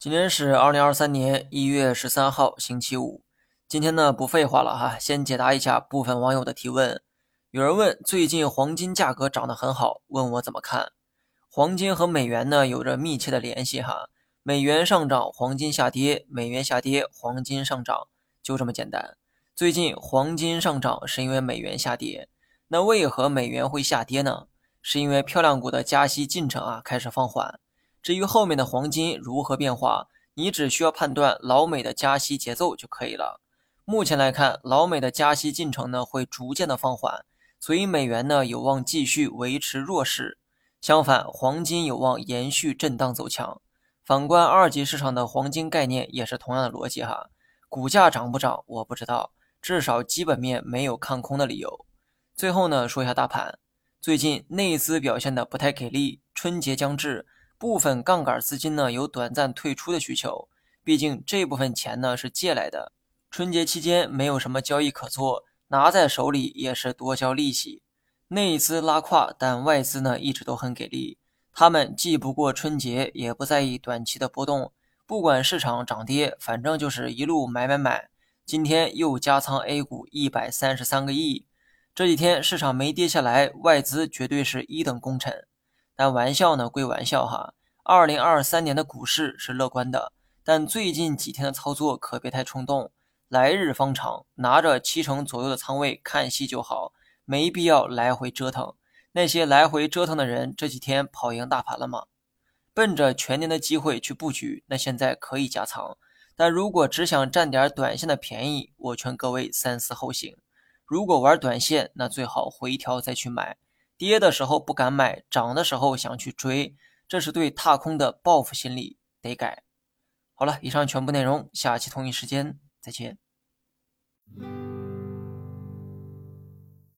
今天是二零二三年一月十三号，星期五。今天呢，不废话了哈，先解答一下部分网友的提问。有人问，最近黄金价格涨得很好，问我怎么看？黄金和美元呢有着密切的联系哈，美元上涨，黄金下跌；美元下跌，黄金上涨，就这么简单。最近黄金上涨是因为美元下跌，那为何美元会下跌呢？是因为漂亮股的加息进程啊开始放缓。至于后面的黄金如何变化，你只需要判断老美的加息节奏就可以了。目前来看，老美的加息进程呢会逐渐的放缓，所以美元呢有望继续维持弱势。相反，黄金有望延续震荡走强。反观二级市场的黄金概念也是同样的逻辑哈，股价涨不涨我不知道，至少基本面没有看空的理由。最后呢说一下大盘，最近内资表现的不太给力，春节将至。部分杠杆资金呢有短暂退出的需求，毕竟这部分钱呢是借来的，春节期间没有什么交易可做，拿在手里也是多交利息。内资拉胯，但外资呢一直都很给力，他们既不过春节，也不在意短期的波动，不管市场涨跌，反正就是一路买买买。今天又加仓 A 股一百三十三个亿，这几天市场没跌下来，外资绝对是一等功臣。但玩笑呢归玩笑哈，二零二三年的股市是乐观的，但最近几天的操作可别太冲动，来日方长，拿着七成左右的仓位看戏就好，没必要来回折腾。那些来回折腾的人，这几天跑赢大盘了吗？奔着全年的机会去布局，那现在可以加仓，但如果只想占点短线的便宜，我劝各位三思后行。如果玩短线，那最好回调再去买。跌的时候不敢买，涨的时候想去追，这是对踏空的报复心理，得改。好了，以上全部内容，下期同一时间再见。